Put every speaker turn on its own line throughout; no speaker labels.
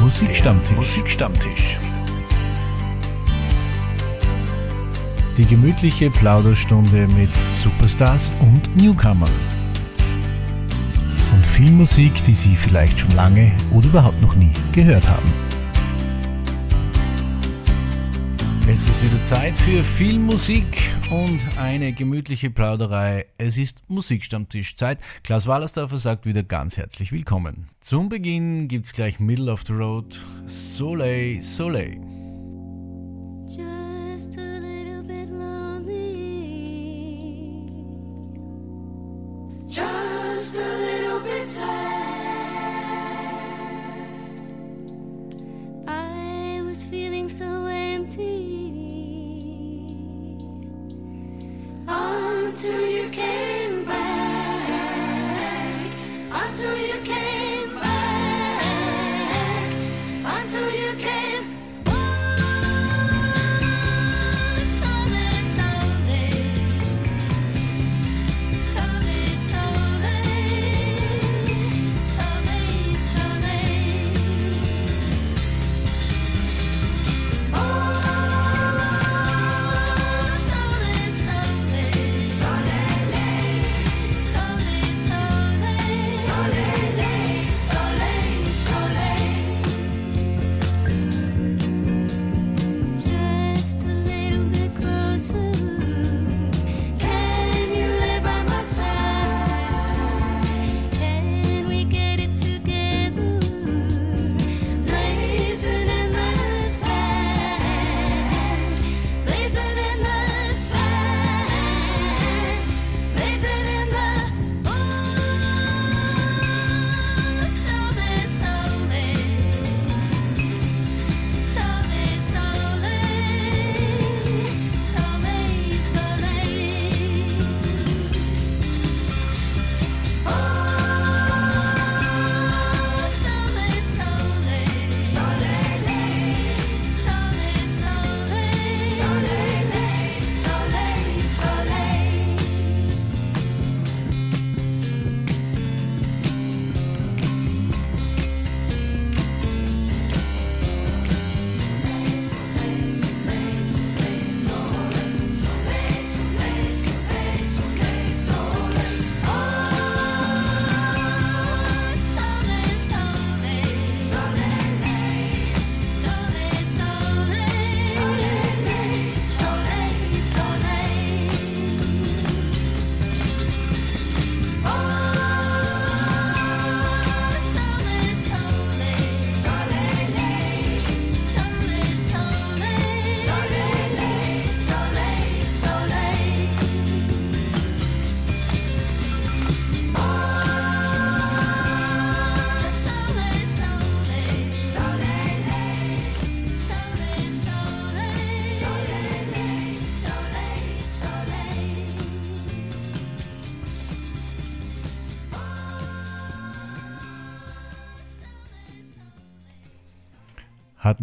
Musikstammtisch. Musikstammtisch. Die gemütliche Plauderstunde mit Superstars und Newcomern. Und viel Musik, die Sie vielleicht schon lange oder überhaupt noch nie gehört haben. Es ist wieder Zeit für viel Musik und eine gemütliche Plauderei. Es ist Musikstammtischzeit. Klaus Wallersdorfer sagt wieder ganz herzlich willkommen. Zum Beginn gibt's gleich Middle of the Road Soleil Soleil.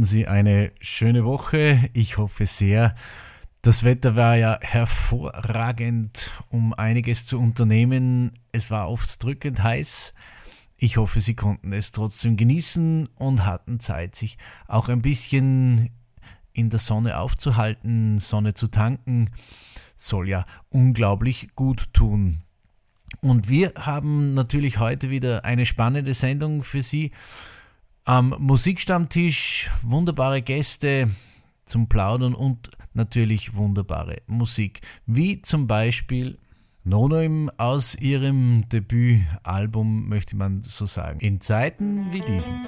Hatten Sie eine schöne Woche? Ich hoffe sehr. Das Wetter war ja hervorragend, um einiges zu unternehmen. Es war oft drückend heiß. Ich hoffe, Sie konnten es trotzdem genießen und hatten Zeit, sich auch ein bisschen in der Sonne aufzuhalten, Sonne zu tanken. Soll ja unglaublich gut tun. Und wir haben natürlich heute wieder eine spannende Sendung für Sie. Am Musikstammtisch wunderbare Gäste zum Plaudern und natürlich wunderbare Musik, wie zum Beispiel Nonoim aus ihrem Debütalbum, möchte man so sagen, in Zeiten wie diesen.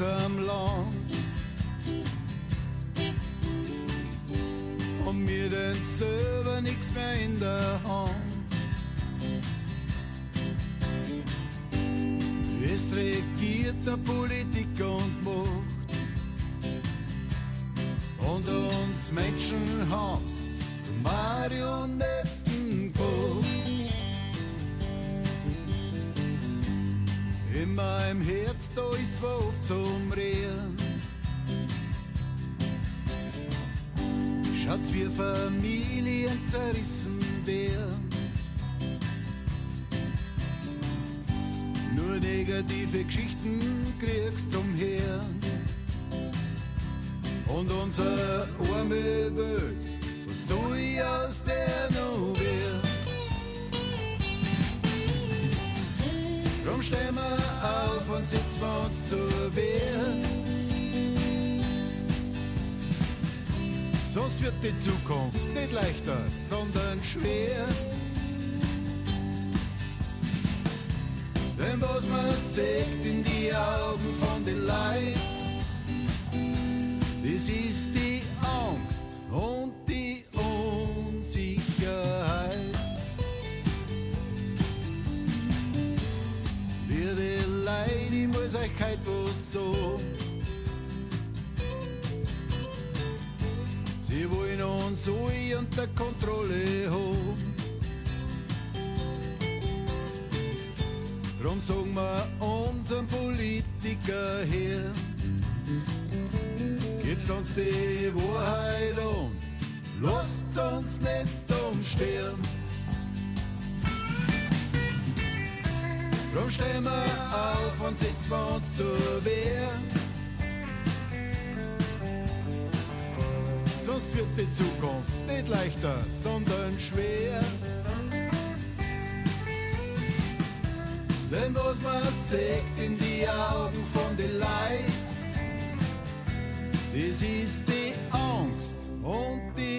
unserem selber nichts mehr in der Hand. Es regiert der Politik und Macht. Und uns Menschen haben's zum Marionetten gemacht. In meinem Herz da ist Wolf zum Rehen
Schaut's wie Familien zerrissen werden. Nur negative Geschichten kriegst zum Hirn. Und unser arme Welt, was soll ich aus der noch werden? Drum stehen wir auf und sitzen wir uns zur Wehr. Sonst wird die Zukunft nicht leichter, sondern schwer. Denn was man sieht in die Augen von den Leid, das ist die Angst und unter Kontrolle haben. Drum sagen wir unseren Politiker her, gebt uns die Wahrheit und lasst uns nicht umsterben. Drum stehen wir auf und setzen wir uns zur Wehr. Sonst wird die Zukunft nicht leichter, sondern schwer. Denn was man sieht in die Augen von den Leid, das ist die Angst und die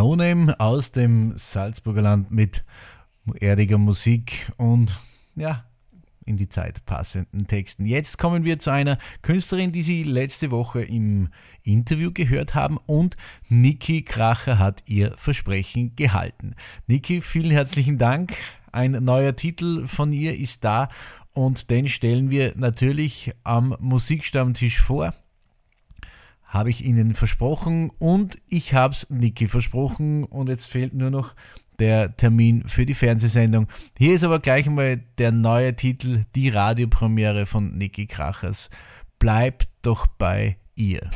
No Name aus dem Salzburger Land mit erdiger Musik und ja, in die Zeit passenden Texten. Jetzt kommen wir zu einer Künstlerin, die Sie letzte Woche im Interview gehört haben und Niki Kracher hat ihr Versprechen gehalten. Niki, vielen herzlichen Dank. Ein neuer Titel von ihr ist da und den stellen wir natürlich am Musikstammtisch vor habe ich Ihnen versprochen und ich habe es Niki versprochen und jetzt fehlt nur noch der Termin für die Fernsehsendung. Hier ist aber gleich einmal der neue Titel, die Radiopremiere von Niki Krachers. Bleibt doch bei ihr.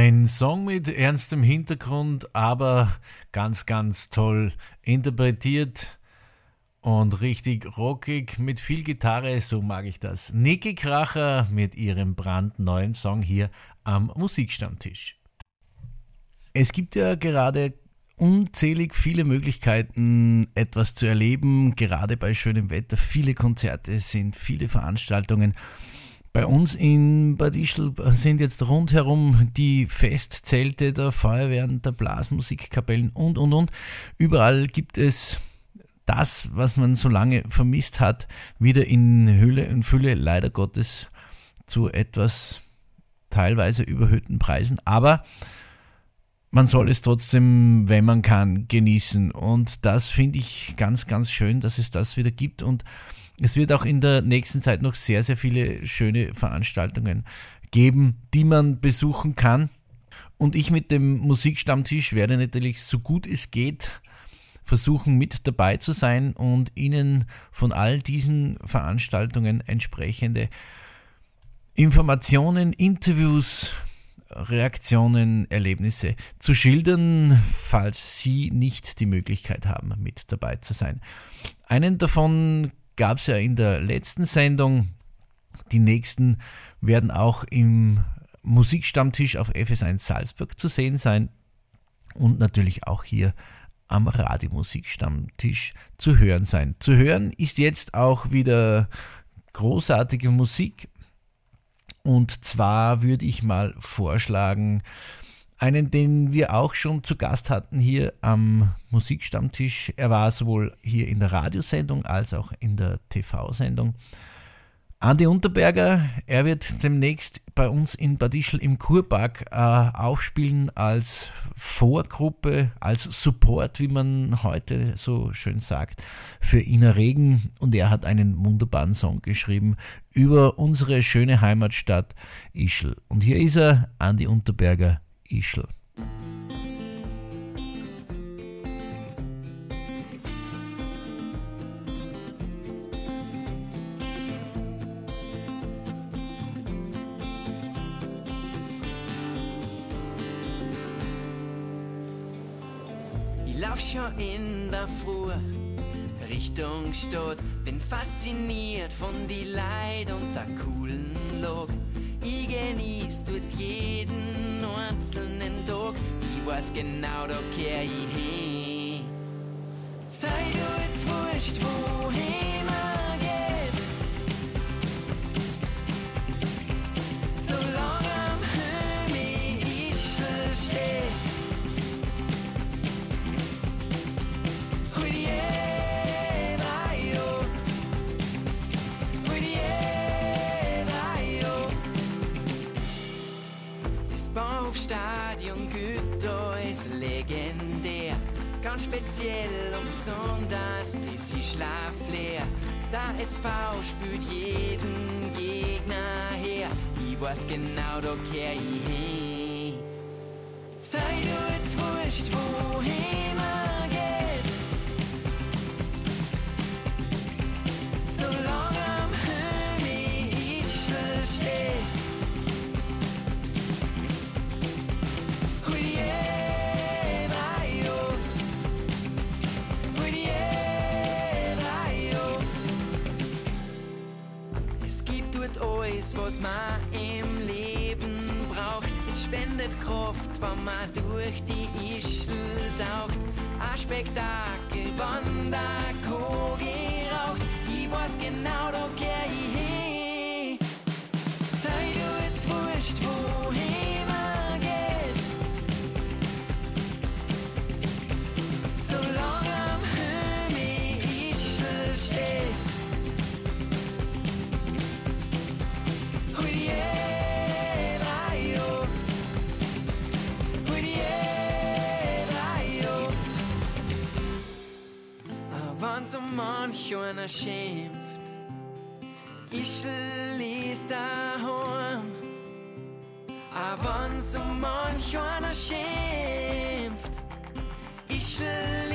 Ein Song mit ernstem Hintergrund, aber ganz, ganz toll interpretiert und richtig rockig mit viel Gitarre, so mag ich das. Niki Kracher mit ihrem brandneuen Song hier am Musikstammtisch. Es gibt ja gerade unzählig viele Möglichkeiten, etwas zu erleben, gerade bei schönem Wetter. Viele Konzerte sind, viele Veranstaltungen. Bei uns in Bad Ischl sind jetzt rundherum die Festzelte der Feuerwehren, der Blasmusikkapellen und, und, und. Überall gibt es das, was man so lange vermisst hat, wieder in Hülle und Fülle, leider Gottes, zu etwas teilweise überhöhten Preisen. Aber man soll es trotzdem, wenn man kann, genießen. Und das finde ich ganz, ganz schön, dass es das wieder gibt. Und es wird auch in der nächsten Zeit noch sehr, sehr viele schöne Veranstaltungen geben, die man besuchen kann. Und ich mit dem Musikstammtisch werde natürlich so gut es geht versuchen mit dabei zu sein und Ihnen von all diesen Veranstaltungen entsprechende Informationen, Interviews, Reaktionen, Erlebnisse zu schildern, falls Sie nicht die Möglichkeit haben, mit dabei zu sein. Einen davon gab es ja in der letzten Sendung. Die nächsten werden auch im Musikstammtisch auf FS1 Salzburg zu sehen sein und natürlich auch hier am Radiomusikstammtisch zu hören sein. Zu hören ist jetzt auch wieder großartige Musik und zwar würde ich mal vorschlagen, einen, den wir auch schon zu Gast hatten hier am Musikstammtisch. Er war sowohl hier in der Radiosendung als auch in der TV-Sendung. Andi Unterberger, er wird demnächst bei uns in Bad Ischl im Kurpark äh, aufspielen als Vorgruppe, als Support, wie man heute so schön sagt, für Ina Regen. Und er hat einen wunderbaren Song geschrieben über unsere schöne Heimatstadt Ischl. Und hier ist er, Andi Unterberger, Ischl.
Ich lauf schon in der Früh Richtung Stadt, bin fasziniert von die Leid und der coolen Log. Ich genieß dort jeden einzelnen Tag, ich weiß genau, da kehr ich hin. Sei du jetzt wurscht, wohin man Speziell um Sonntags ist sie schlafleer. Der SV spült jeden Gegner her. Ich weiß genau, da kehr ich hin. Sei du jetzt wurscht, wohin man was man im Leben braucht. Es spendet Kraft, wenn man durch die Ischl taucht. Ein Spektakel, wann der Kogel raucht. Ich weiß genau, da kehr ich
manch einer schimpft. Ich lies daheim, a wann so manch einer schimpft. Ich lies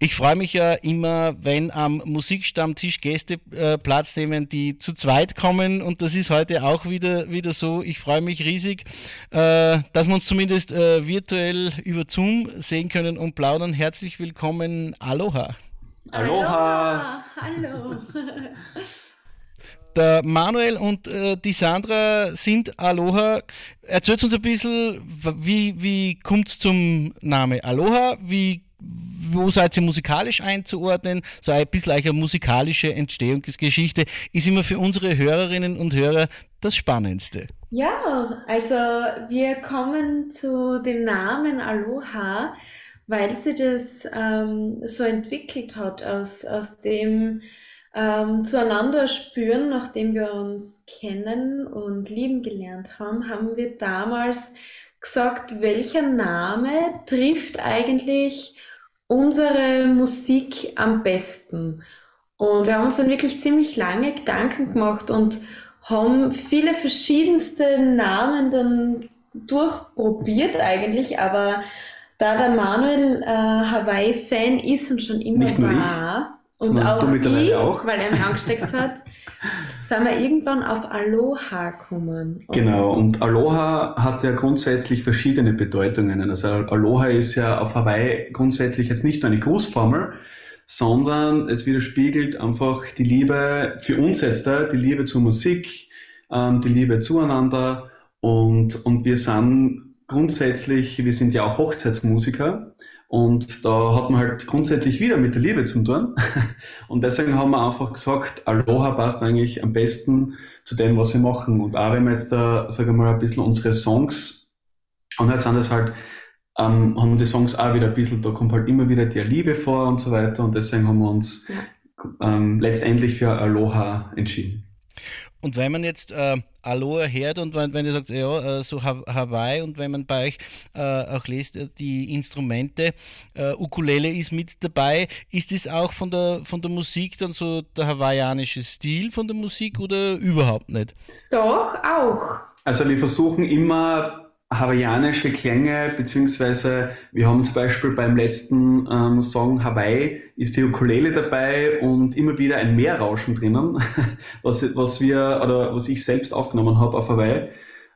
Ich freue mich ja immer, wenn am Musikstammtisch Gäste äh, Platz nehmen, die zu zweit kommen. Und das ist heute auch wieder, wieder so. Ich freue mich riesig, äh, dass wir uns zumindest äh, virtuell über Zoom sehen können und plaudern. Herzlich willkommen. Aloha.
Aloha! Hallo!
Der Manuel und äh, die Sandra sind Aloha. Erzählt uns ein bisschen, wie, wie kommt es zum Namen Aloha? Wie, wo seid ihr musikalisch einzuordnen? So ein bisschen eine musikalische Entstehungsgeschichte ist immer für unsere Hörerinnen und Hörer das Spannendste.
Ja, also wir kommen zu dem Namen Aloha, weil sie das ähm, so entwickelt hat aus, aus dem ähm, zueinander spüren, nachdem wir uns kennen und lieben gelernt haben, haben wir damals gesagt, welcher Name trifft eigentlich unsere Musik am besten? Und wir haben uns dann wirklich ziemlich lange Gedanken gemacht und haben viele verschiedenste Namen dann durchprobiert eigentlich, aber da der Manuel äh, Hawaii-Fan ist und schon immer war und
sondern
auch ich,
auch.
weil er mich angesteckt hat, sind wir irgendwann auf Aloha gekommen. Und
Genau, und Aloha hat ja grundsätzlich verschiedene Bedeutungen. Also Aloha ist ja auf Hawaii grundsätzlich jetzt nicht nur eine Grußformel, sondern es widerspiegelt einfach die Liebe für uns jetzt, da, die Liebe zur Musik, ähm, die Liebe zueinander und, und wir sind grundsätzlich, wir sind ja auch Hochzeitsmusiker und da hat man halt grundsätzlich wieder mit der Liebe zu tun. Und deswegen haben wir einfach gesagt, Aloha passt eigentlich am besten zu dem, was wir machen. Und auch wenn wir jetzt da, sagen wir mal, ein bisschen unsere Songs und jetzt sind das halt ähm, haben die Songs auch wieder ein bisschen, da kommt halt immer wieder die Liebe vor und so weiter. Und deswegen haben wir uns ähm, letztendlich für Aloha entschieden.
Und wenn man jetzt äh, Aloha hört und wenn, wenn ihr sagt, ja, äh, so Ha- Hawaii und wenn man bei euch äh, auch lest, äh, die Instrumente, äh, Ukulele ist mit dabei, ist das auch von der, von der Musik dann so der hawaiianische Stil von der Musik oder überhaupt nicht?
Doch, auch.
Also wir versuchen immer hawaiianische Klänge, beziehungsweise wir haben zum Beispiel beim letzten ähm, Song Hawaii ist die Ukulele dabei und immer wieder ein Meerrauschen drinnen, was, was wir oder was ich selbst aufgenommen habe auf Hawaii.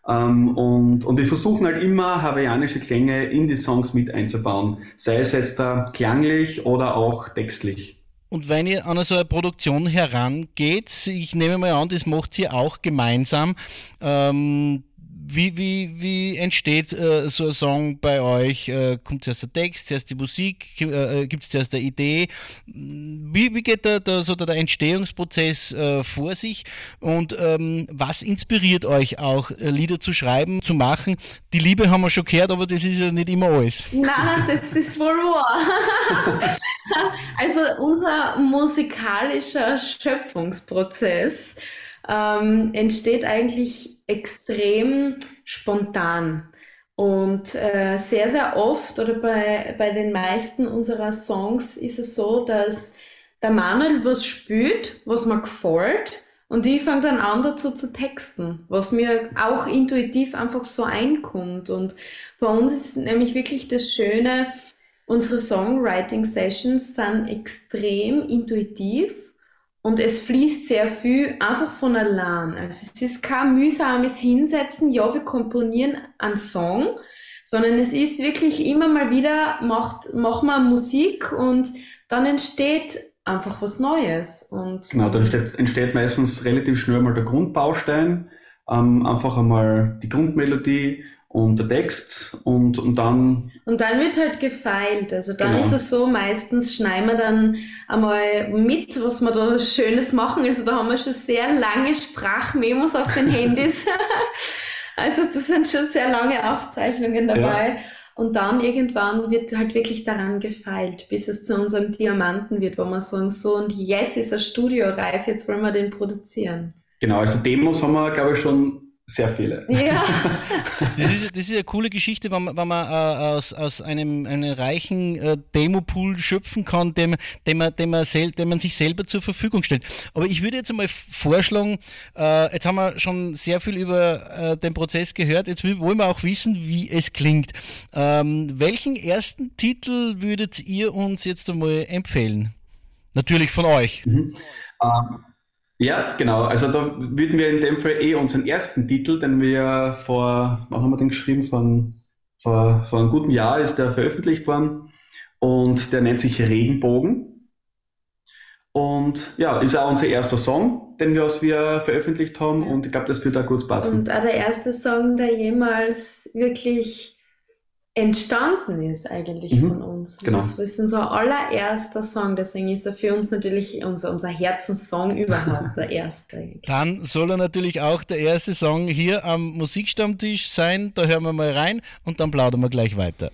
Ähm, und, und wir versuchen halt immer hawaiianische Klänge in die Songs mit einzubauen, sei es jetzt da klanglich oder auch textlich.
Und wenn ihr an so eine Produktion herangeht, ich nehme mal an, das macht ihr auch gemeinsam. Ähm, wie, wie, wie entsteht äh, so ein Song bei euch? Äh, kommt zuerst der Text, zuerst die Musik, äh, gibt es zuerst eine Idee? Wie, wie geht da, da so der Entstehungsprozess äh, vor sich? Und ähm, was inspiriert euch auch, äh, Lieder zu schreiben, zu machen? Die Liebe haben wir schon gehört, aber das ist ja nicht immer alles.
Na, das ist wohl wahr. Also unser musikalischer Schöpfungsprozess ähm, entsteht eigentlich extrem spontan. Und äh, sehr, sehr oft oder bei, bei den meisten unserer Songs ist es so, dass der Manuel was spürt, was mir gefällt, und ich fange dann an dazu zu texten, was mir auch intuitiv einfach so einkommt. Und bei uns ist nämlich wirklich das Schöne, unsere Songwriting-Sessions sind extrem intuitiv und es fließt sehr viel einfach von allein. Also es ist kein mühsames Hinsetzen, ja, wir komponieren einen Song, sondern es ist wirklich immer mal wieder, macht, machen wir Musik und dann entsteht einfach was Neues. Und,
Genau, dann entsteht, entsteht meistens relativ schnell mal der Grundbaustein, ähm, einfach einmal die Grundmelodie und der Text und, und dann,
Und dann wird halt gefeilt. Also dann
Genau.
ist es so, meistens schneiden wir dann einmal mit, was wir da Schönes machen. Also da haben wir schon sehr lange Sprachmemos auf den Handys. Also das sind schon sehr lange Aufzeichnungen dabei. Und dann irgendwann wird halt wirklich daran gefeilt, bis es zu unserem Diamanten wird, wo wir sagen, so und jetzt ist er studioreif, jetzt wollen wir den produzieren.
genau, also Demos haben wir, glaube ich, schon sehr viele.
Ja.
Das ist, das ist eine coole Geschichte, wenn man, wenn man äh, aus, aus einem, einem reichen äh, Demopool schöpfen kann, den, den, man, den, man sel den man sich selber zur Verfügung stellt. Aber ich würde jetzt einmal vorschlagen, äh, jetzt haben wir schon sehr viel über äh, den Prozess gehört, jetzt wollen wir auch wissen, wie es klingt. Ähm, welchen ersten Titel würdet ihr uns jetzt einmal empfehlen? Natürlich von euch.
Ähm, ja, genau. Also da würden wir in dem Fall eh unseren ersten Titel, den wir vor, wann haben wir den geschrieben? Von, vor, vor einem guten Jahr ist der veröffentlicht worden und der nennt sich Regenbogen. Und ja, ist auch unser erster Song, den wir, was wir veröffentlicht haben und ich glaube, das wird da kurz passen.
Und auch der erste Song, der jemals wirklich entstanden ist, eigentlich
Mhm,
von uns.
genau.
Das ist unser allererster Song, deswegen ist er für uns natürlich unser, unser Herzenssong überhaupt, der erste.
Dann soll er natürlich auch der erste Song hier am Musikstammtisch sein. Da hören wir mal rein und dann plaudern wir gleich weiter.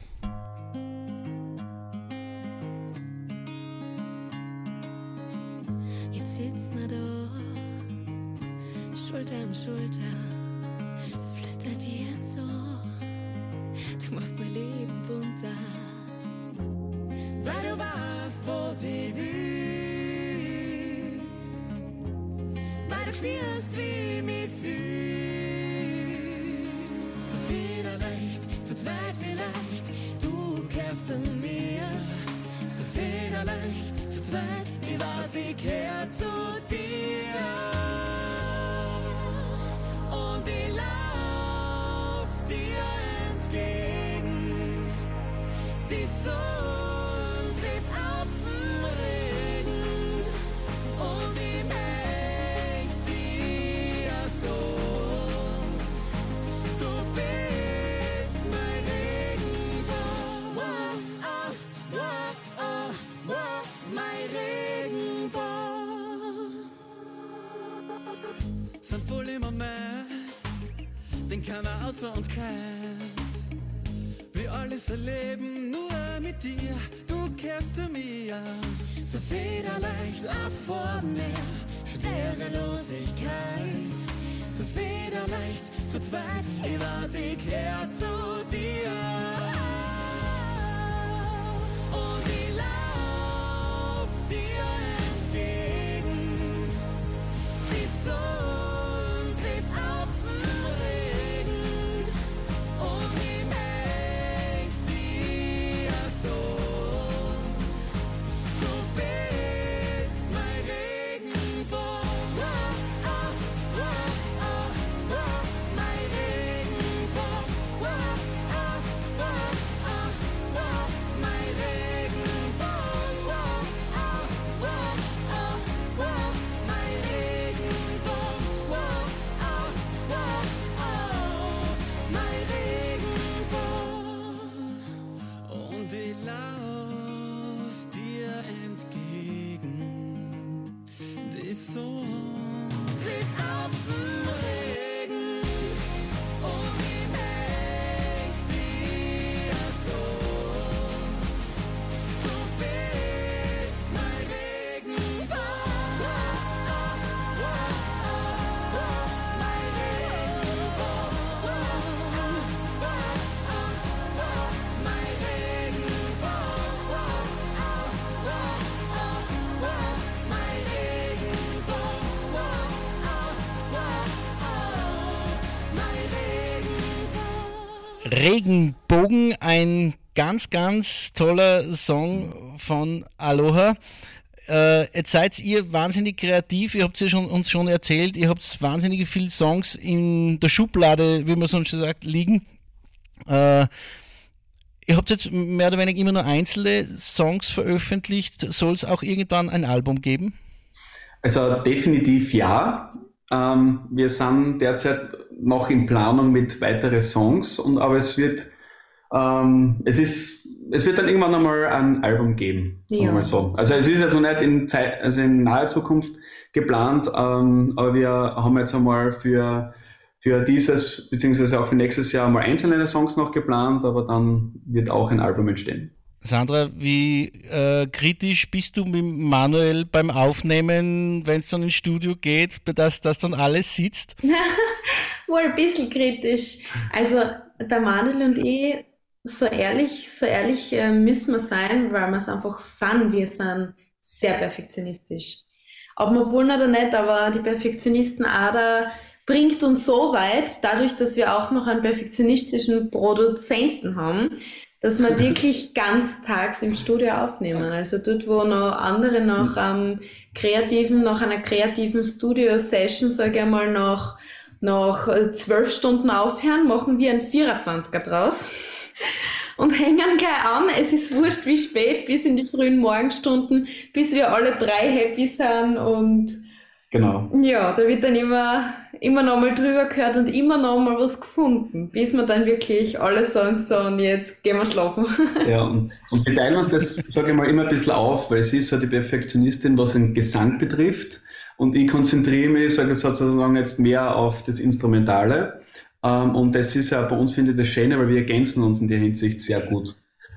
Regenbogen.
Ein ganz, ganz toller Song von Aloha. Äh, jetzt seid ihr wahnsinnig kreativ, ihr habt ja schon, uns schon erzählt, ihr habt wahnsinnig viele Songs in der Schublade, wie man sonst sagt, liegen. Äh,
Ihr habt jetzt mehr oder weniger immer nur einzelne Songs veröffentlicht. Soll es auch irgendwann ein Album geben?
Also definitiv ja. Ähm, wir sind derzeit noch in Planung mit weiteren Songs, und, aber es wird, ähm, es ist, es wird dann irgendwann einmal ein Album geben. Ja. Mal so. Also es ist also nicht in, Zeit, also in naher Zukunft geplant, ähm, aber wir haben jetzt einmal für für dieses beziehungsweise auch für nächstes Jahr mal einzelne Songs noch geplant, aber dann wird auch ein Album entstehen.
Sandra, wie äh, kritisch bist du mit Manuel beim Aufnehmen, wenn es dann ins Studio geht, dass das dann alles sitzt?
Wohl ein bisschen kritisch. Also der Manuel und ich, so ehrlich, so ehrlich äh, müssen wir sein, weil wir es einfach sind. Wir sind sehr perfektionistisch. Ob wir wollen oder nicht, aber die Perfektionisten-Ader bringt uns so weit, dadurch, dass wir auch noch einen perfektionistischen Produzenten haben, dass wir wirklich ganz tags im Studio aufnehmen. Also dort, wo noch andere nach einem kreativen, nach einer kreativen Studio-Session, sage ich einmal, nach, nach zwölf Stunden aufhören, machen wir einen 24er draus und hängen gleich an. Es ist wurscht wie spät, bis in die frühen Morgenstunden, bis wir alle drei happy sind und
Genau.
Ja, da wird dann immer, immer noch mal drüber gehört und immer noch mal was gefunden, bis wir dann wirklich alle sagen, so und jetzt gehen wir schlafen.
Ja, und, wir teilen uns das, sage ich mal, immer ein bisschen auf, weil sie ist so die Perfektionistin, was den Gesang betrifft. Und ich konzentriere mich, sage ich sozusagen, jetzt mehr auf das Instrumentale. Ähm, und das ist ja bei uns, finde ich, das Schöne, weil wir ergänzen uns in der Hinsicht sehr gut.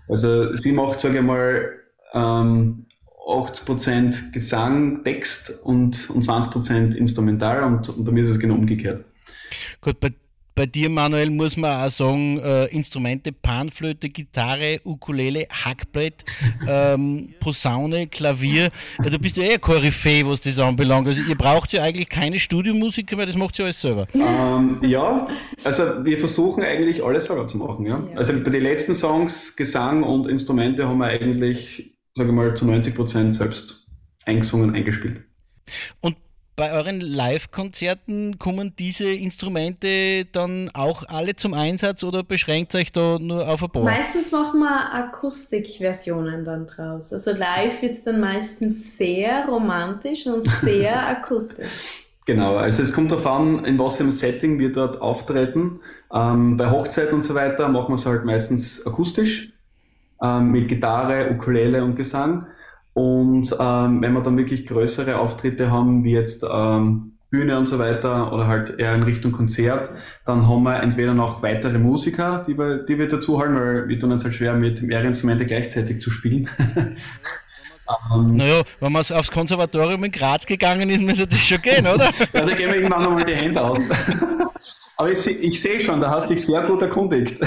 Also sie macht, sage ich mal, ähm, 80% Gesang, Text und, und 20% Instrumental und, und bei mir ist es genau umgekehrt.
Gut, bei, bei dir, Manuel, muss man auch sagen, äh, Instrumente, Panflöte, Gitarre, Ukulele, Hackbrett, ähm, Posaune, Klavier. Ja, du bist ja eher Koryphäe, was das anbelangt. Also ihr braucht ja eigentlich keine Studiomusiker mehr, das macht ihr alles selber.
Ähm, ja, also wir versuchen eigentlich alles selber zu machen. Ja? Also bei den letzten Songs, Gesang und Instrumente haben wir eigentlich sage mal, zu 90 Prozent selbst eingesungen, eingespielt.
Und bei euren Live-Konzerten kommen diese Instrumente dann auch alle zum Einsatz oder beschränkt euch da nur auf ein paar?
Meistens machen wir Akustikversionen dann draus. Also live wird es dann meistens sehr romantisch und sehr akustisch.
Genau, also es kommt darauf an, in was für einem Setting wir dort auftreten. Ähm, bei Hochzeit und so weiter machen wir es halt meistens akustisch ähm, mit Gitarre, Ukulele und Gesang. Und ähm, wenn wir dann wirklich größere Auftritte haben, wie jetzt ähm, Bühne und so weiter oder halt eher in Richtung Konzert, dann haben wir entweder noch weitere Musiker, die wir, die wir dazu holen, weil wir tun uns halt schwer, mit mehreren Instrumente gleichzeitig zu spielen.
Um, naja, wenn man aufs Konservatorium in Graz gegangen ist, müsste das schon gehen, oder?
ja, da gehen wir irgendwann nochmal die Hände aus. Aber ich, ich sehe schon, da hast du dich sehr gut erkundigt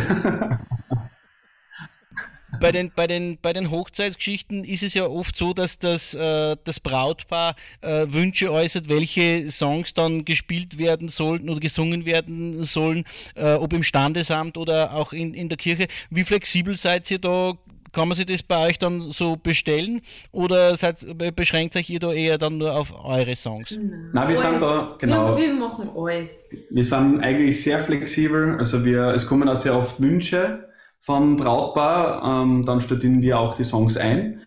bei den, bei, den, bei den Hochzeitsgeschichten ist es ja oft so, dass das, äh, das Brautpaar äh, Wünsche äußert, welche Songs dann gespielt werden sollten oder gesungen werden sollen, äh, ob im Standesamt oder auch in, in der Kirche. Wie flexibel seid ihr da? Kann man sich das bei euch dann so bestellen oder seid, beschränkt euch ihr da eher dann nur auf eure Songs?
Nein, wir sind da, genau.
Wir, wir machen alles.
Wir sind eigentlich sehr flexibel. Also wir, es kommen auch sehr oft Wünsche vom Brautpaar. Ähm, dann studieren wir auch die Songs ein.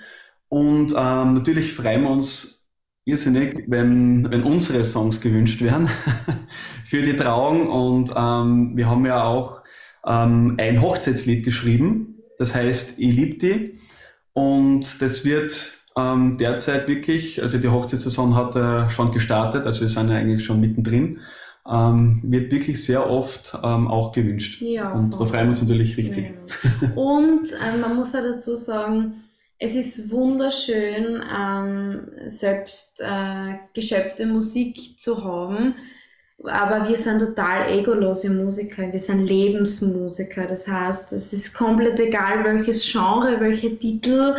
Und ähm, natürlich freuen wir uns irrsinnig, wenn, wenn unsere Songs gewünscht werden für die Trauung. Und ähm, wir haben ja auch ähm, ein Hochzeitslied geschrieben, das heißt Ich lieb die. Und das wird ähm, derzeit wirklich, also die Hochzeitssaison hat äh, schon gestartet, also wir sind ja eigentlich schon mittendrin ähm, wird wirklich sehr oft ähm, auch gewünscht. Ja, und da freuen wir uns natürlich richtig.
Ja. Und ähm, man muss ja dazu sagen, es ist wunderschön, ähm, selbst äh, geschöpfte Musik zu haben. Aber wir sind total egolose Musiker, wir sind Lebensmusiker. Das heißt, es ist komplett egal, welches Genre, welche Titel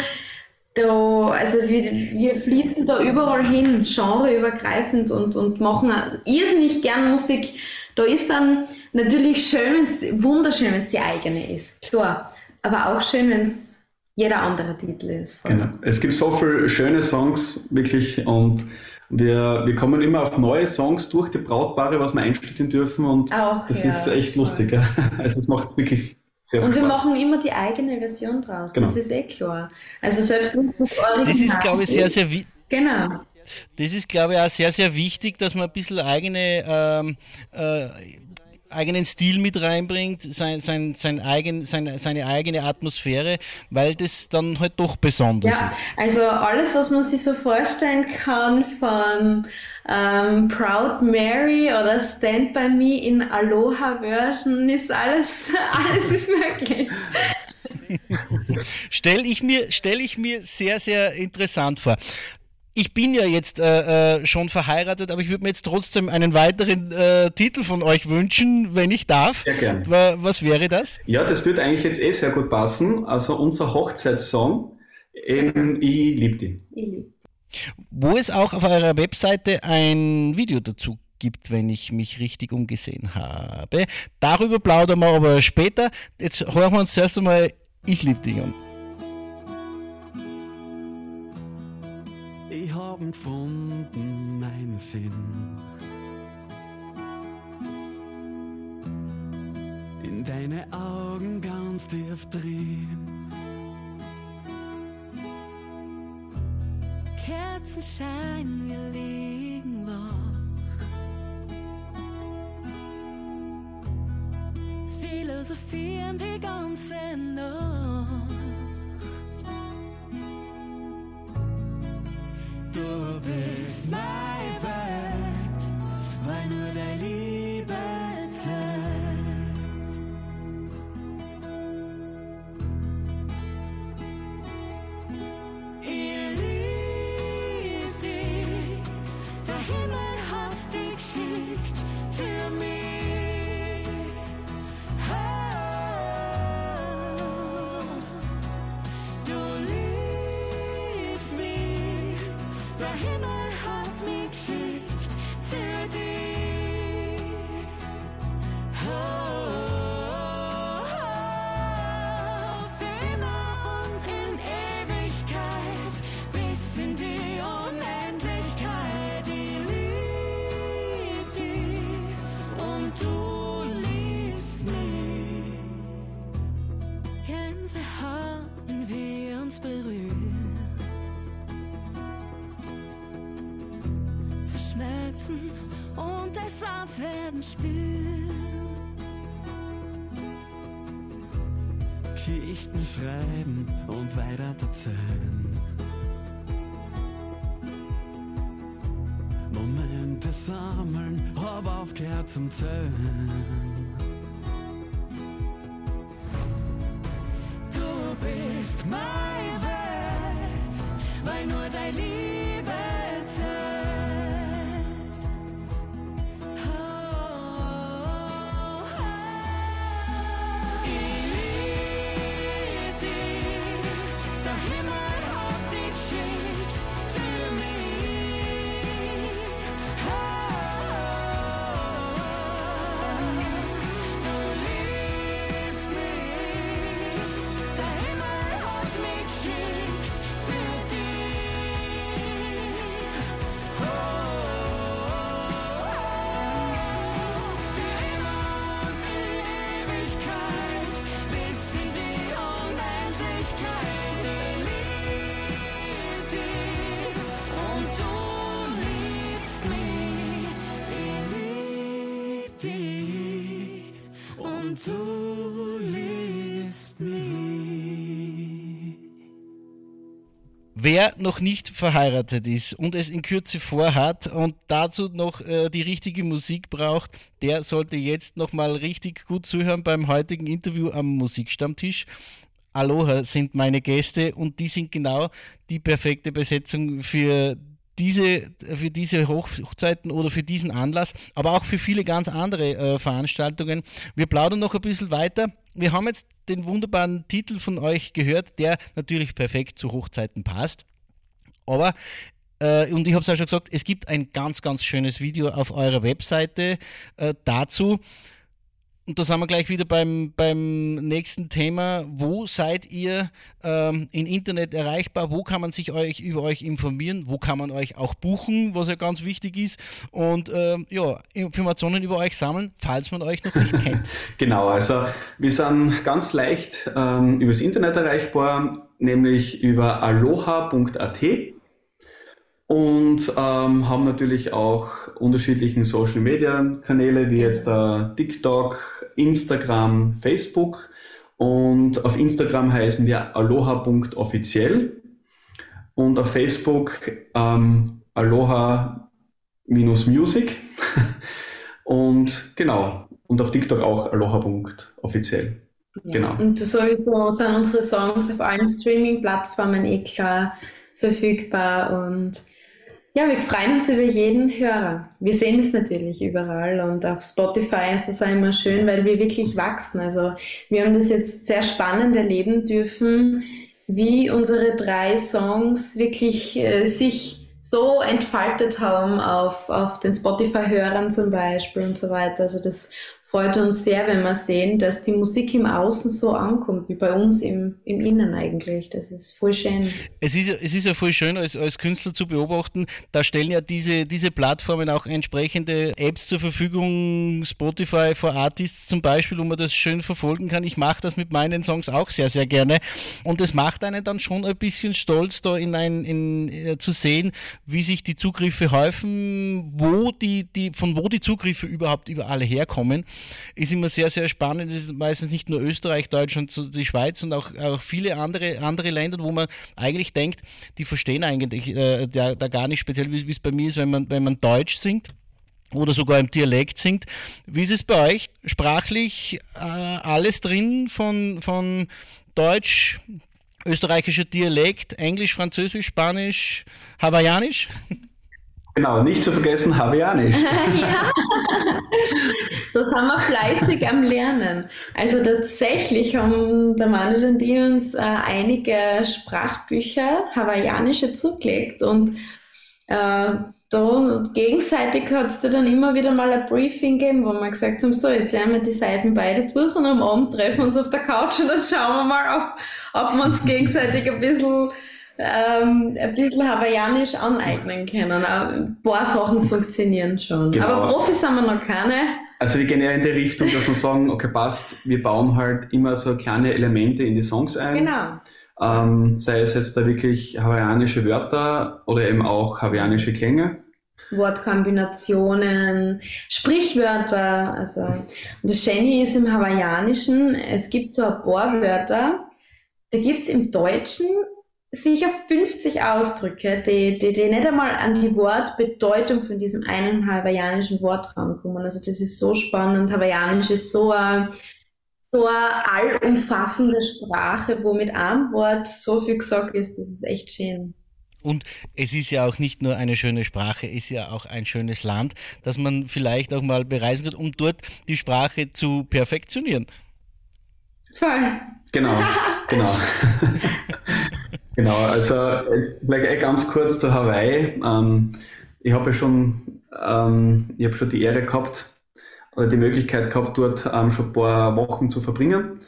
da, also wir, wir fließen da überall hin, genreübergreifend und, und machen also irrsinnig gern Musik. Da ist dann natürlich schön, wenn es wunderschön, wenn es die eigene ist, klar. Aber auch schön, wenn es jeder andere Titel ist.
Genau. Es gibt so viele schöne Songs, wirklich, und wir, wir kommen immer auf neue Songs durch die Brautpaare, was wir einstudieren dürfen, und auch, das ja, ist echt lustig. Ja. Also es macht wirklich sehr
Und wir
Spaß.
machen immer die eigene Version draus.
Genau.
Das ist eh klar. Also selbst wenn es das Original
Das ist, glaube ich, sehr, sehr wichtig.
Genau.
Das ist, glaube ich, auch sehr, sehr wichtig, dass man ein bisschen eigene, ähm, äh, eigenen Stil mit reinbringt, sein, sein, sein eigen, sein, seine eigene Atmosphäre, weil das dann halt doch besonders
Ja,
ist.
also alles, was man sich so vorstellen kann von ähm, Proud Mary oder Stand By Me in Aloha Version, ist alles, alles ist möglich.
Stelle ich, mir, stell ich mir sehr, sehr interessant vor. Ich bin ja jetzt äh, äh, schon verheiratet, aber ich würde mir jetzt trotzdem einen weiteren äh, Titel von euch wünschen, wenn ich darf.
Sehr gern.
Wa- Was wäre das?
Ja, das wird eigentlich jetzt eh sehr gut passen. Also unser Hochzeitssong, eben Ich lieb dich.
Ich lieb.
Wo es auch auf eurer Webseite ein Video dazu gibt, wenn ich mich richtig umgesehen habe. Darüber plaudern wir aber später. Jetzt hören wir uns zuerst einmal Ich lieb dich an.
Ich habe gefunden meinen Sinn. In deine Augen ganz tief drin.
Kerzenschein, wir liegen wach. Philosophieren die ganze Nacht.
Du bist Geschichten schreiben und weiter erzählen. Momente sammeln, hab aufgehört zum Zählen. Du bist meine Welt, weil nur deine Liebe
Wer noch nicht verheiratet ist und es in Kürze vorhat und dazu noch äh, die richtige Musik braucht, der sollte jetzt nochmal richtig gut zuhören beim heutigen Interview am Musikstammtisch. Aloha sind meine Gäste und die sind genau die perfekte Besetzung für diese, für diese Hochzeiten oder für diesen Anlass, aber auch für viele ganz andere äh, Veranstaltungen. Wir plaudern noch ein bisschen weiter. Wir haben jetzt den wunderbaren Titel von euch gehört, der natürlich perfekt zu Hochzeiten passt. Aber, äh, und ich habe es ja schon gesagt, es gibt ein ganz, ganz schönes Video auf eurer Webseite äh, dazu. Und da sind wir gleich wieder beim, beim nächsten Thema. Wo seid ihr ähm, im Internet erreichbar? Wo kann man sich euch über euch informieren? Wo kann man euch auch buchen, was ja ganz wichtig ist? Und ähm, ja, Informationen über euch sammeln, falls man euch noch nicht kennt.
Genau, also wir sind ganz leicht ähm, übers Internet erreichbar, nämlich über aloha.at und ähm, haben natürlich auch unterschiedlichen Social Media Kanäle wie jetzt äh, TikTok, Instagram, Facebook und auf Instagram heißen wir aloha.offiziell und auf Facebook ähm, aloha-music und genau und auf TikTok auch aloha.offiziell.
Ja. Genau. Und sowieso sind unsere Songs auf allen Streaming-Plattformen eh klar verfügbar und ja, wir freuen uns über jeden Hörer. Wir sehen es natürlich überall und auf Spotify ist es immer schön, weil wir wirklich wachsen. Also wir haben das jetzt sehr spannend erleben dürfen, wie unsere drei Songs wirklich äh, sich so entfaltet haben auf, auf den Spotify-Hörern zum Beispiel und so weiter. Also das freut uns sehr, wenn wir sehen, dass die Musik im Außen so ankommt, wie bei uns im, im Innen eigentlich. Das ist voll schön.
Es ist, es ist ja voll schön, als, als Künstler zu beobachten. Da stellen ja diese, diese Plattformen auch entsprechende Apps zur Verfügung, Spotify for Artists zum Beispiel, wo man das schön verfolgen kann. Ich mache das mit meinen Songs auch sehr, sehr gerne. Und es macht einen dann schon ein bisschen stolz, da in ein, in, äh, zu sehen, wie sich die Zugriffe häufen, wo die, die, von wo die Zugriffe überhaupt über alle herkommen ist immer sehr, sehr spannend. Es ist meistens nicht nur Österreich, Deutschland, die Schweiz und auch, auch viele andere, andere Länder, wo man eigentlich denkt, die verstehen eigentlich äh, da, da gar nicht, speziell wie es bei mir ist, wenn man, wenn man Deutsch singt oder sogar im Dialekt singt. Wie ist es bei euch? Sprachlich äh, alles drin von, von Deutsch, österreichischer Dialekt, Englisch, Französisch, Spanisch, Hawaiianisch?
Genau, nicht zu vergessen Hawaiianisch. ja,
das haben wir fleißig am Lernen. Also tatsächlich haben der Manuel und ich uns äh, einige Sprachbücher Hawaiianische zugelegt und äh, da gegenseitig hat es da dann immer wieder mal ein Briefing gegeben, wo wir gesagt haben, so, jetzt lernen wir die Seiten beide durch und am Abend treffen wir uns auf der Couch und dann schauen wir mal, ob, ob wir uns gegenseitig ein bisschen ähm, ein bisschen hawaiianisch aneignen können. Ein paar Sachen funktionieren schon. Genau. Aber Profis haben wir noch keine.
Also wir gehen ja in die Richtung, dass wir sagen, okay, passt, wir bauen halt immer so kleine Elemente in die Songs ein.
Genau.
Ähm, sei es jetzt da wirklich hawaiianische Wörter oder eben auch hawaiianische Klänge.
Wortkombinationen, Sprichwörter. Also und das Schöne ist im Hawaiianischen, es gibt so ein paar Wörter, da gibt es im Deutschen sicher 50 Ausdrücke, die, die, die nicht einmal an die Wortbedeutung von diesem einen hawaiianischen Wort rankommen. Also das ist so spannend. Hawaiianisch ist so eine, so eine allumfassende Sprache, wo mit einem Wort so viel gesagt ist. Das ist echt schön.
Und es ist ja auch nicht nur eine schöne Sprache, es ist ja auch ein schönes Land, das man vielleicht auch mal bereisen kann, um dort die Sprache zu perfektionieren.
Voll.
Genau, genau. Genau, also vielleicht eh ganz kurz zu Hawaii. Ähm, ich habe ja schon, ähm, ich habe schon die Ehre gehabt oder die Möglichkeit gehabt, dort ähm, schon ein paar Wochen zu verbringen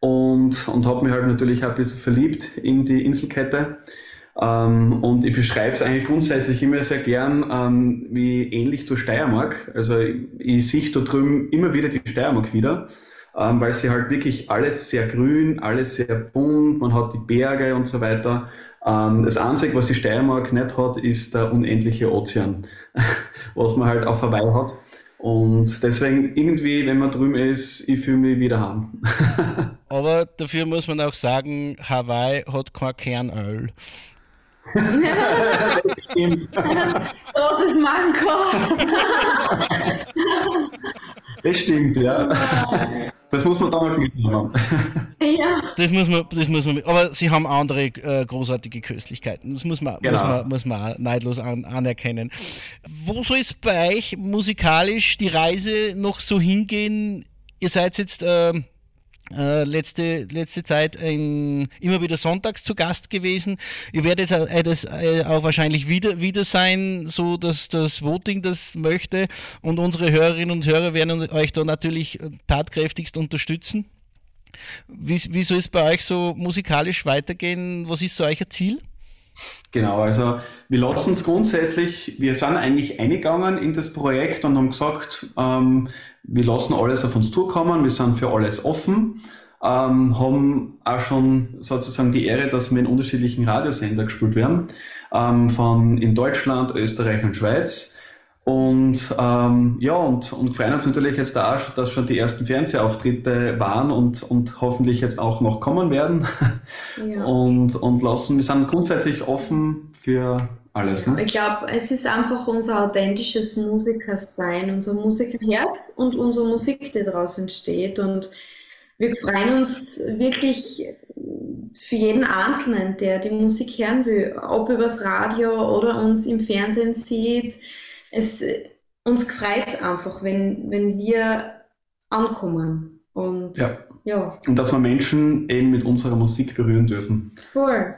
und, und habe mich halt natürlich auch ein bisschen verliebt in die Inselkette. Ähm, und ich beschreibe es eigentlich grundsätzlich immer sehr gern ähm, wie ähnlich zur Steiermark. Also ich, ich sehe da drüben immer wieder die Steiermark wieder ähm, weil sie halt wirklich alles sehr grün, alles sehr bunt, man hat die Berge und so weiter. Ähm, das Einzige, was die Steiermark nicht hat, ist der unendliche Ozean, was man halt auf Hawaii hat. Und deswegen irgendwie, wenn man drüben ist, ich fühle mich wieder heim.
Aber dafür muss man auch sagen, Hawaii hat kein Kernöl.
das stimmt. Großes Manko.
Das stimmt, ja. Das muss man dann halt mitnehmen.
Ja.
Das muss man, das muss man, aber sie haben andere äh, großartige Köstlichkeiten. Das muss man, genau. muss man, muss man neidlos an, anerkennen. Wo soll es bei euch musikalisch die Reise noch so hingehen? Ihr seid jetzt äh, äh, letzte, letzte Zeit ein, immer wieder sonntags zu Gast gewesen. Ihr werdet äh, das äh, auch wahrscheinlich wieder, wieder sein, so dass das Voting das möchte. Und unsere Hörerinnen und Hörer werden euch da natürlich tatkräftigst unterstützen. Wie, wie soll es bei euch so musikalisch weitergehen? Was ist so euer Ziel?
Genau, also wir lassen uns grundsätzlich, wir sind eigentlich eingegangen in das Projekt und haben gesagt, ähm, wir lassen alles auf uns zukommen, wir sind für alles offen, ähm, haben auch schon sozusagen die Ehre, dass wir in unterschiedlichen Radiosender gespielt werden, ähm, von in Deutschland, Österreich und Schweiz. Und ähm, ja, und, und freuen uns natürlich jetzt da dass schon die ersten Fernsehauftritte waren und, und hoffentlich jetzt auch noch kommen werden. Ja. Und, und lassen, wir sind grundsätzlich offen für alles.
Ne? Ich glaube, es ist einfach unser authentisches Musikersein, unser Musikerherz und unsere Musik, die daraus entsteht. Und wir freuen uns wirklich für jeden Einzelnen, der die Musik hören will, ob übers Radio oder uns im Fernsehen sieht es, uns freut einfach, wenn, wenn wir ankommen. Und,
ja. ja. Und dass wir Menschen eben mit unserer Musik berühren dürfen.
Voll.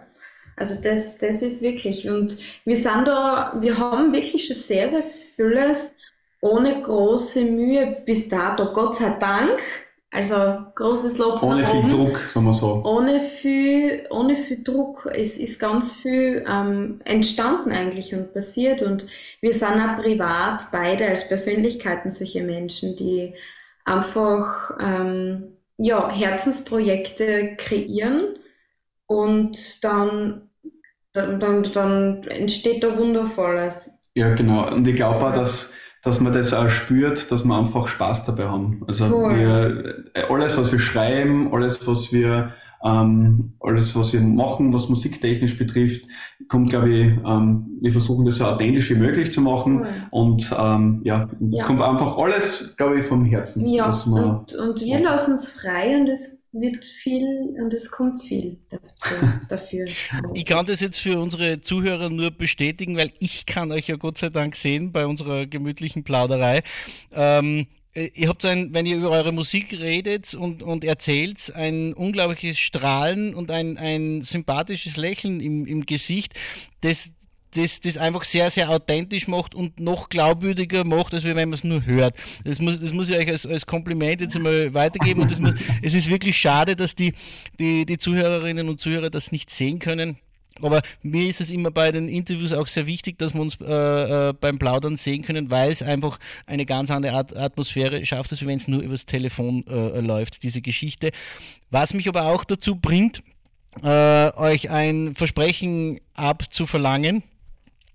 Also das, das ist wirklich. Und wir sind da, wir haben wirklich schon sehr, sehr vieles ohne große Mühe bis dato, Gott sei Dank, also großes Lob.
Ohne viel Druck, sagen wir so.
Ohne viel, ohne viel Druck. Es ist ganz viel ähm, entstanden eigentlich und passiert. Und wir sind auch privat beide als Persönlichkeiten solche Menschen, die einfach ähm, ja, Herzensprojekte kreieren und dann, dann, dann, dann entsteht da Wundervolles.
Ja, genau. Und ich glaube auch, dass dass man das auch spürt, dass wir einfach Spaß dabei haben. Also cool. wir, äh, alles, was wir schreiben, alles, was wir ähm, alles, was wir machen, was musiktechnisch betrifft, kommt, glaube ich, ähm, wir versuchen das so authentisch wie möglich zu machen. Cool. Und ähm, ja, es ja. kommt einfach alles, glaube ich, vom Herzen.
Ja, und, und wir lassen es frei und es wird viel und es kommt viel dafür.
Ich kann das jetzt für unsere Zuhörer nur bestätigen, weil ich kann euch ja Gott sei Dank sehen bei unserer gemütlichen Plauderei. Ähm, ihr habt ein, wenn ihr über eure Musik redet und, und erzählt, ein unglaubliches Strahlen und ein, ein sympathisches Lächeln im, im Gesicht, das, das, das einfach sehr, sehr authentisch macht und noch glaubwürdiger macht, als wenn man es nur hört. Das muss, das muss ich euch als, als Kompliment jetzt einmal weitergeben. Und muss, es ist wirklich schade, dass die, die, die Zuhörerinnen und Zuhörer das nicht sehen können. Aber mir ist es immer bei den Interviews auch sehr wichtig, dass wir uns äh, äh, beim Plaudern sehen können, weil es einfach eine ganz andere Art Atmosphäre schafft, als wenn es nur übers Telefon äh, läuft, diese Geschichte. Was mich aber auch dazu bringt, äh, euch ein Versprechen abzuverlangen,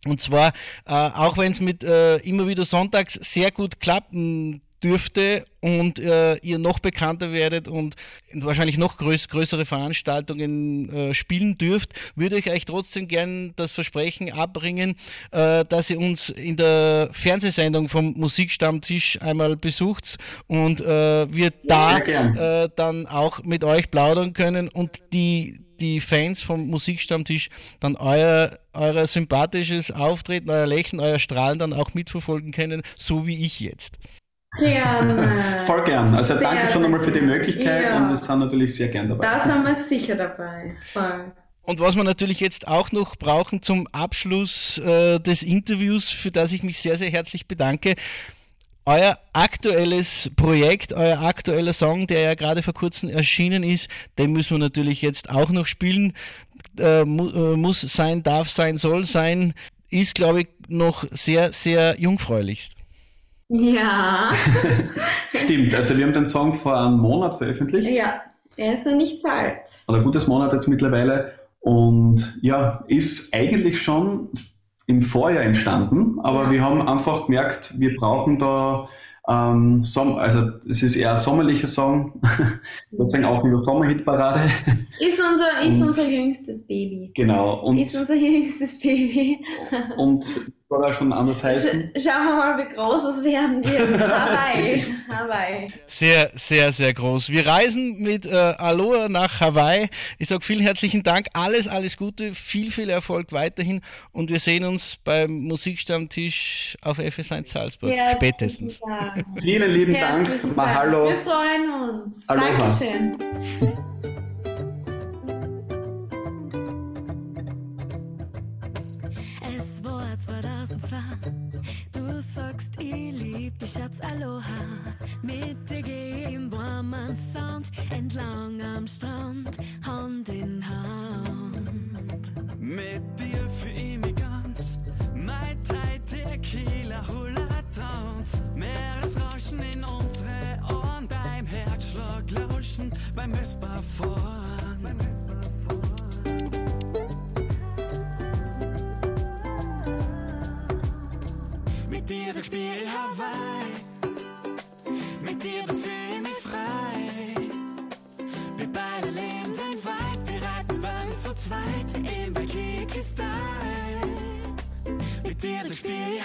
und zwar, äh, auch wenn es mit äh, immer wieder sonntags sehr gut klappen dürfte und äh, ihr noch bekannter werdet und wahrscheinlich noch größ größere Veranstaltungen äh, spielen dürft, würde ich euch trotzdem gern das Versprechen abbringen, äh, dass ihr uns in der Fernsehsendung vom Musikstammtisch einmal besucht und äh, wir da äh, dann auch mit euch plaudern können und die die Fans vom Musikstammtisch dann euer, euer sympathisches Auftreten, euer Lächeln, euer Strahlen dann auch mitverfolgen können, so wie ich jetzt.
Gerne.
Voll gern. Also sehr danke schon einmal für die Möglichkeit ja. und wir sind natürlich sehr gern dabei.
Da sind wir sicher dabei. Voll.
Und was wir natürlich jetzt auch noch brauchen zum Abschluss äh, des Interviews, für das ich mich sehr, sehr herzlich bedanke, euer aktuelles Projekt, euer aktueller Song, der ja gerade vor kurzem erschienen ist, den müssen wir natürlich jetzt auch noch spielen. Äh, mu äh, muss sein, darf sein, soll sein, ist, glaube ich, noch sehr, sehr jungfräulichst.
Ja.
Stimmt, also wir haben den Song vor einem Monat veröffentlicht.
Ja, er ist noch nicht so alt.
Oder ein gutes Monat jetzt mittlerweile. Und ja, ist eigentlich schon im Vorjahr entstanden, aber wir haben einfach gemerkt, wir brauchen da ähm, Som also es ist eher ein sommerlicher Song, deswegen auch in der Sommerhitparade.
Ist unser, ist unser jüngstes Baby.
Genau.
Und, ist unser jüngstes Baby.
und oder schon anders heißen.
Sch schauen wir mal, wie groß es werden wird. Hawaii. Hawaii.
Sehr, sehr, sehr groß. Wir reisen mit äh, Aloha nach Hawaii. Ich sage vielen herzlichen Dank. Alles, alles Gute. Viel, viel Erfolg weiterhin. Und wir sehen uns beim Musikstammtisch auf FS1 Salzburg.
Ja,
Spätestens.
Vielen lieben
Herzlichen
Dank. Mahalo.
Wir freuen uns.
Aloha.
Dankeschön.
Schatz, Aloha. Mit dir geh im warmen Sound entlang am Strand, Hand in Hand.
Mit dir mich ganz. Mai Tai Tequila Hula Downs. Meeresrauschen in unsere Ohren. Beim Herzschlag lauschen. Beim Vespa-Fahren. Zweit im Waikiki-Style. Mit dir, da spiel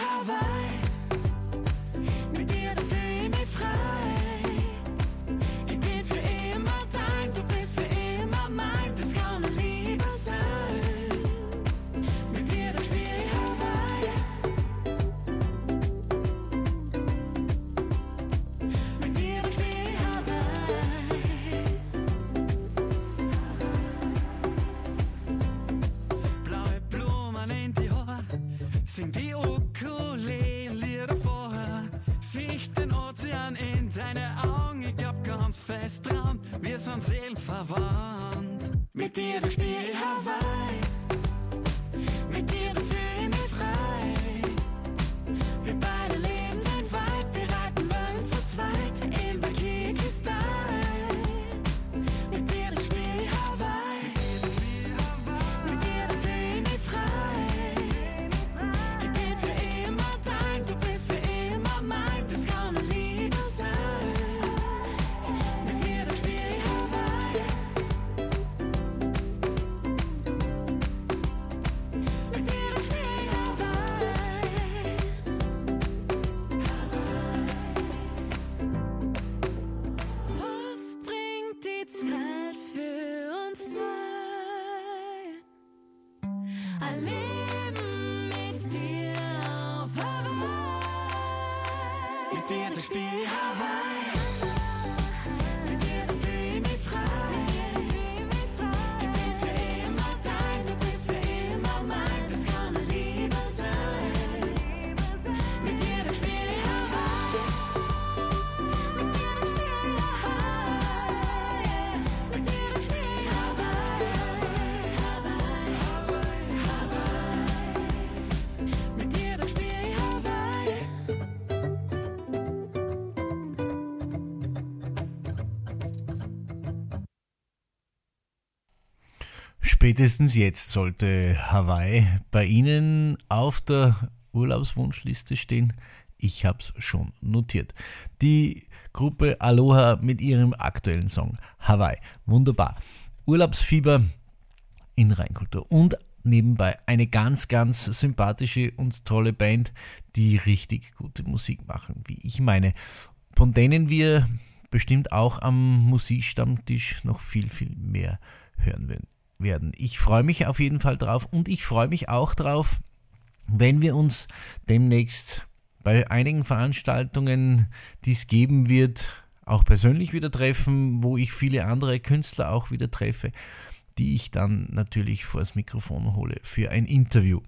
Spätestens jetzt sollte Hawaii bei Ihnen auf der Urlaubswunschliste stehen. Ich habe es schon notiert. Die Gruppe Aloha mit ihrem aktuellen Song Hawaii. Wunderbar. Urlaubsfieber in Rheinkultur. Und nebenbei eine ganz, ganz sympathische und tolle Band, die richtig gute Musik machen, wie ich meine. Von denen wir bestimmt auch am Musikstammtisch noch viel, viel mehr hören werden werden. Ich freue mich auf jeden Fall drauf und ich freue mich auch drauf, wenn wir uns demnächst bei einigen Veranstaltungen, die es geben wird, auch persönlich wieder treffen, wo ich viele andere Künstler auch wieder treffe, die ich dann natürlich vors Mikrofon hole für ein Interview.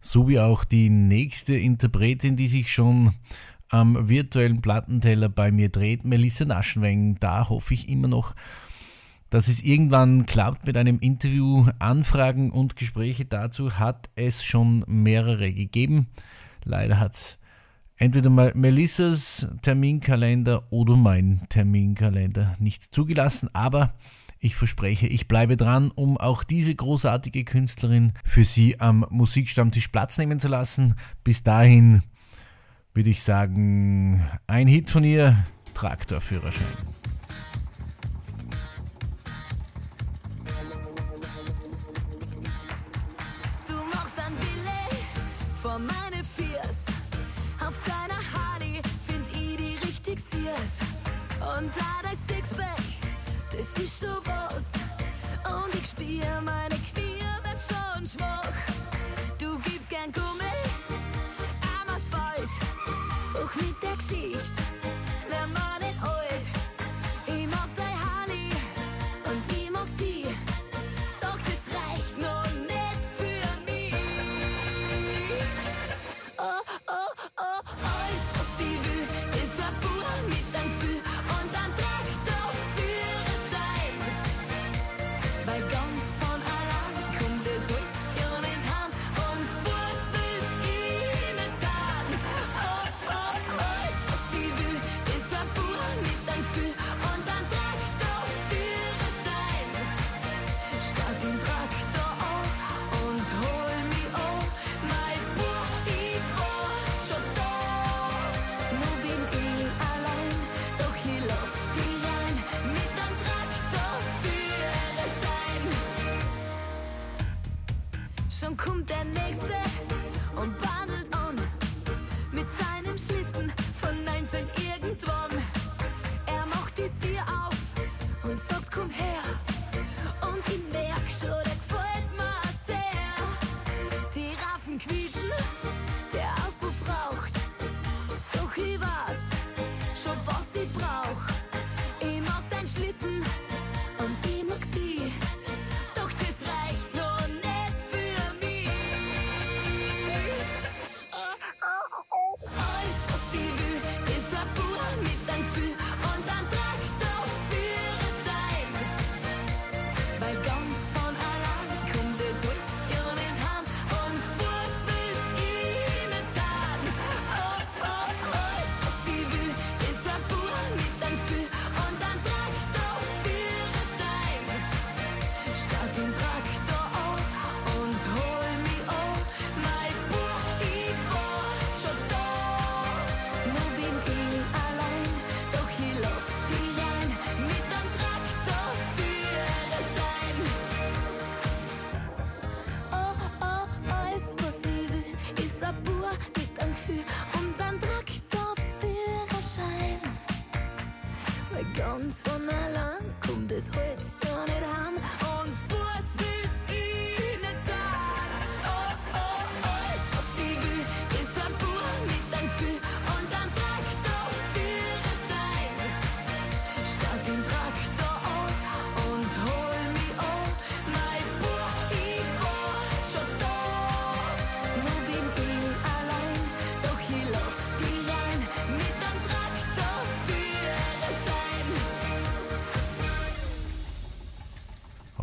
So wie auch die nächste Interpretin, die sich schon am virtuellen Plattenteller bei mir dreht, Melissa Naschenweng. Da hoffe ich immer noch, dass es irgendwann klappt mit einem Interview. Anfragen und Gespräche dazu hat es schon mehrere gegeben. Leider hat es entweder Melissas Terminkalender oder mein Terminkalender nicht zugelassen, aber ich verspreche, ich bleibe dran, um auch diese großartige Künstlerin für Sie am Musikstammtisch Platz nehmen zu lassen. Bis dahin würde ich sagen, ein Hit von ihr, Traktorführerschein.
vor meine Fiers. Auf deiner Harley find ich die richtig Sears. Und da dein Sixpack, das ist schon was. Und ich spür, meine Knie wird schon schwach. Du gibst gern Gummi am Asphalt, doch mit der Geschichte.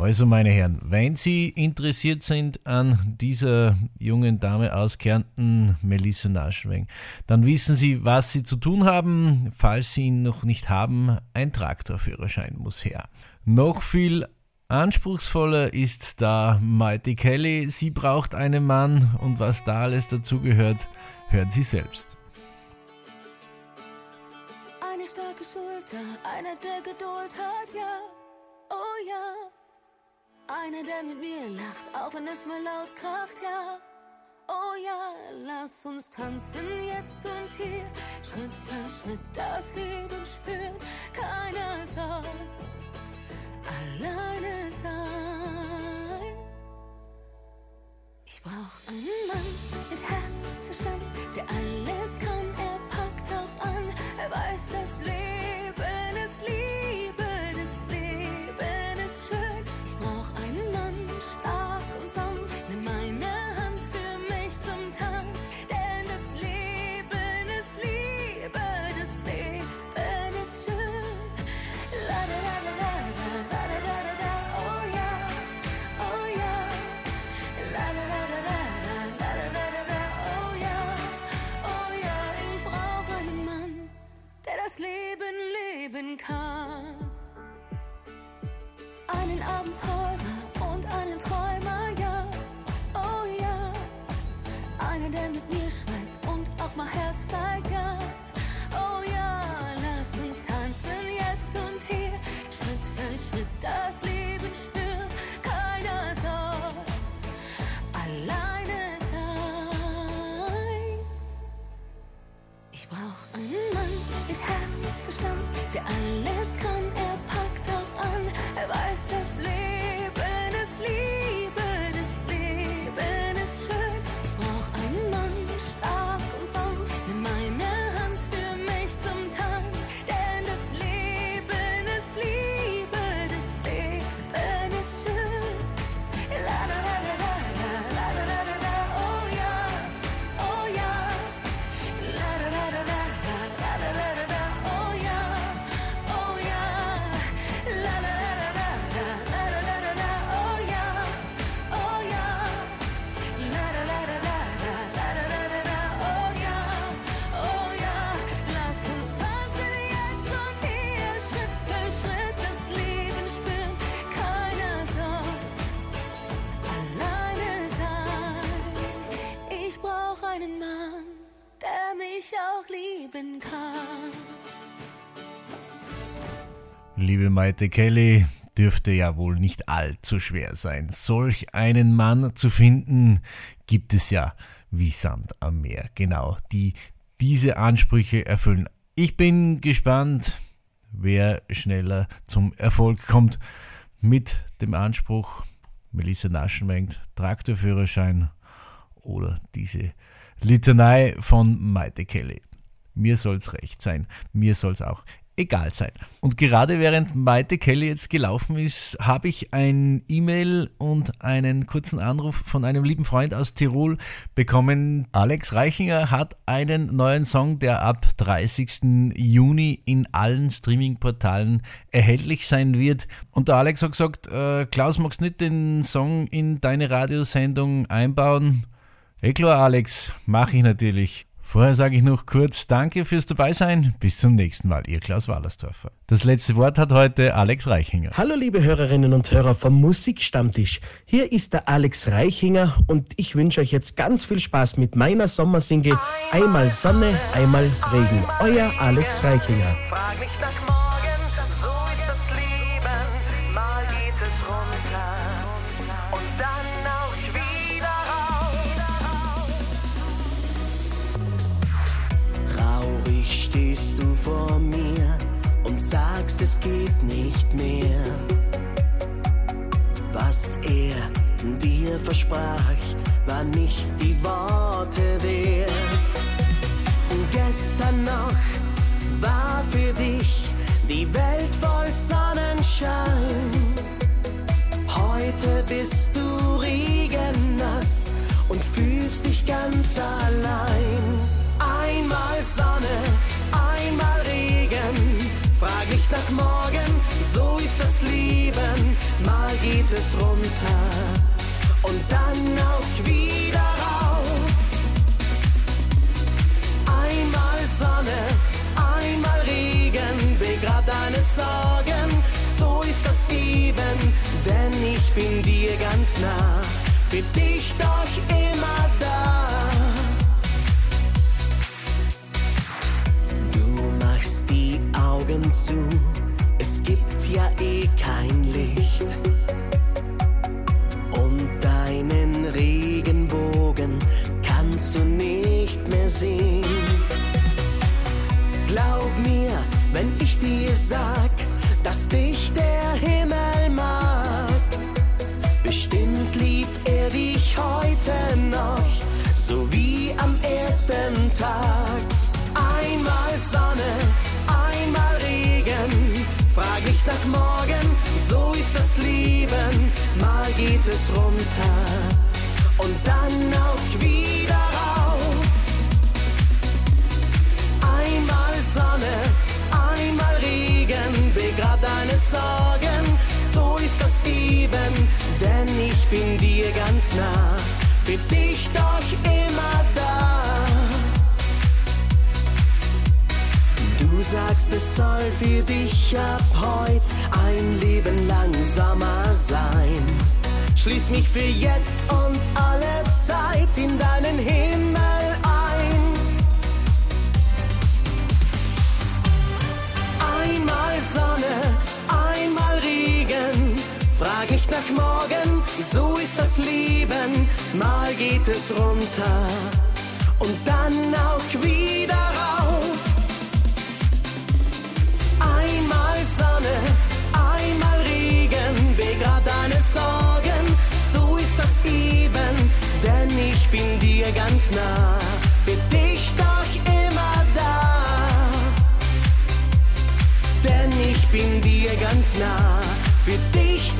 Also, meine Herren, wenn Sie interessiert sind an dieser jungen Dame aus Kärnten, Melissa Naschweng, dann wissen Sie, was Sie zu tun haben. Falls Sie ihn noch nicht haben, ein Traktorführerschein muss her. Noch viel anspruchsvoller ist da Mighty Kelly. Sie braucht einen Mann und was da alles dazugehört, hören Sie selbst.
Eine starke Schulter, einer der Geduld hat, ja, oh ja. Einer, der mit mir lacht, auch wenn es mal laut kracht, ja. Oh ja, lass uns tanzen jetzt und hier, Schritt für Schritt das Leben spürt Keiner soll alleine sein. Ich brauch einen Mann mit Herz, Verstand, der alles kann. Er packt auch an, er weiß das Leben. geben kann. Einen Abenteurer und einen Träumer, ja, oh ja. Einer, der mit mir schweigt und auch mal Herz zeigt.
Liebe Maite Kelly, dürfte ja wohl nicht allzu schwer sein. Solch einen Mann zu finden, gibt es ja wie Sand am Meer. Genau, die diese Ansprüche erfüllen. Ich bin gespannt, wer schneller zum Erfolg kommt mit dem Anspruch, Melissa Naschenmengt, Traktorführerschein oder diese Litanei von Maite Kelly. Mir soll's recht sein. Mir soll's auch egal sein. Und gerade während Maite Kelly jetzt gelaufen ist, habe ich ein E-Mail und einen kurzen Anruf von einem lieben Freund aus Tirol bekommen. Alex Reichinger hat einen neuen Song, der ab 30. Juni in allen Streaming-Portalen erhältlich sein wird. Und der Alex hat gesagt, äh, Klaus, magst du nicht den Song in deine Radiosendung einbauen? Eh klar, Alex, mache ich natürlich. Vorher sage ich noch kurz Danke fürs Dabeisein. Bis zum nächsten Mal, Ihr Klaus Wallersdorfer. Das letzte Wort hat heute Alex Reichinger.
Hallo liebe Hörerinnen und Hörer vom Musikstammtisch. Hier ist der Alex Reichinger und ich wünsche euch jetzt ganz viel Spaß mit meiner Sommersingle Einmal Sonne, einmal Regen. Euer Alex Reichinger.
Vor mir und sagst, es geht nicht mehr. Was er dir versprach, war nicht die Worte wert. Gestern noch war für dich die Welt voll Sonnenschein. Heute bist du regennass und fühlst dich ganz allein. Einmal Sonne, einmal Regen. Frag nicht nach morgen, so ist das Leben. Mal geht es runter und dann auch wieder rauf. Einmal Sonne, einmal Regen, begrab deine Sorgen, so ist das eben, denn ich bin dir ganz nah, für dich doch immer da. Machst die Augen zu, es gibt ja eh kein Licht. Und deinen Regenbogen kannst du nicht mehr sehen. Glaub mir, wenn ich dir sag, dass dich der Himmel mag. Bestimmt liebt er dich heute noch, so wie am ersten Tag. Einmal Sonne, einmal Regen, frag nicht nach morgen, so ist das Leben. Mal geht es runter und dann auch wieder rauf. Einmal Sonne, einmal Regen, begrab deine Sorgen, so ist das eben, denn ich bin dir ganz nah, für dich doch immer Du sagst, es soll für dich ab heut ein Leben lang Sommer sein. Schließ mich für jetzt und alle Zeit in deinen Himmel ein. Einmal Sonne, einmal Regen. Frag nicht nach morgen, so ist das Leben. Mal geht es runter und dann auch wieder rauf. Sonne, einmal Regen, begrab deine Sorgen, so ist das eben, denn ich bin dir ganz nah, für dich doch immer da. Denn ich bin dir ganz nah, für dich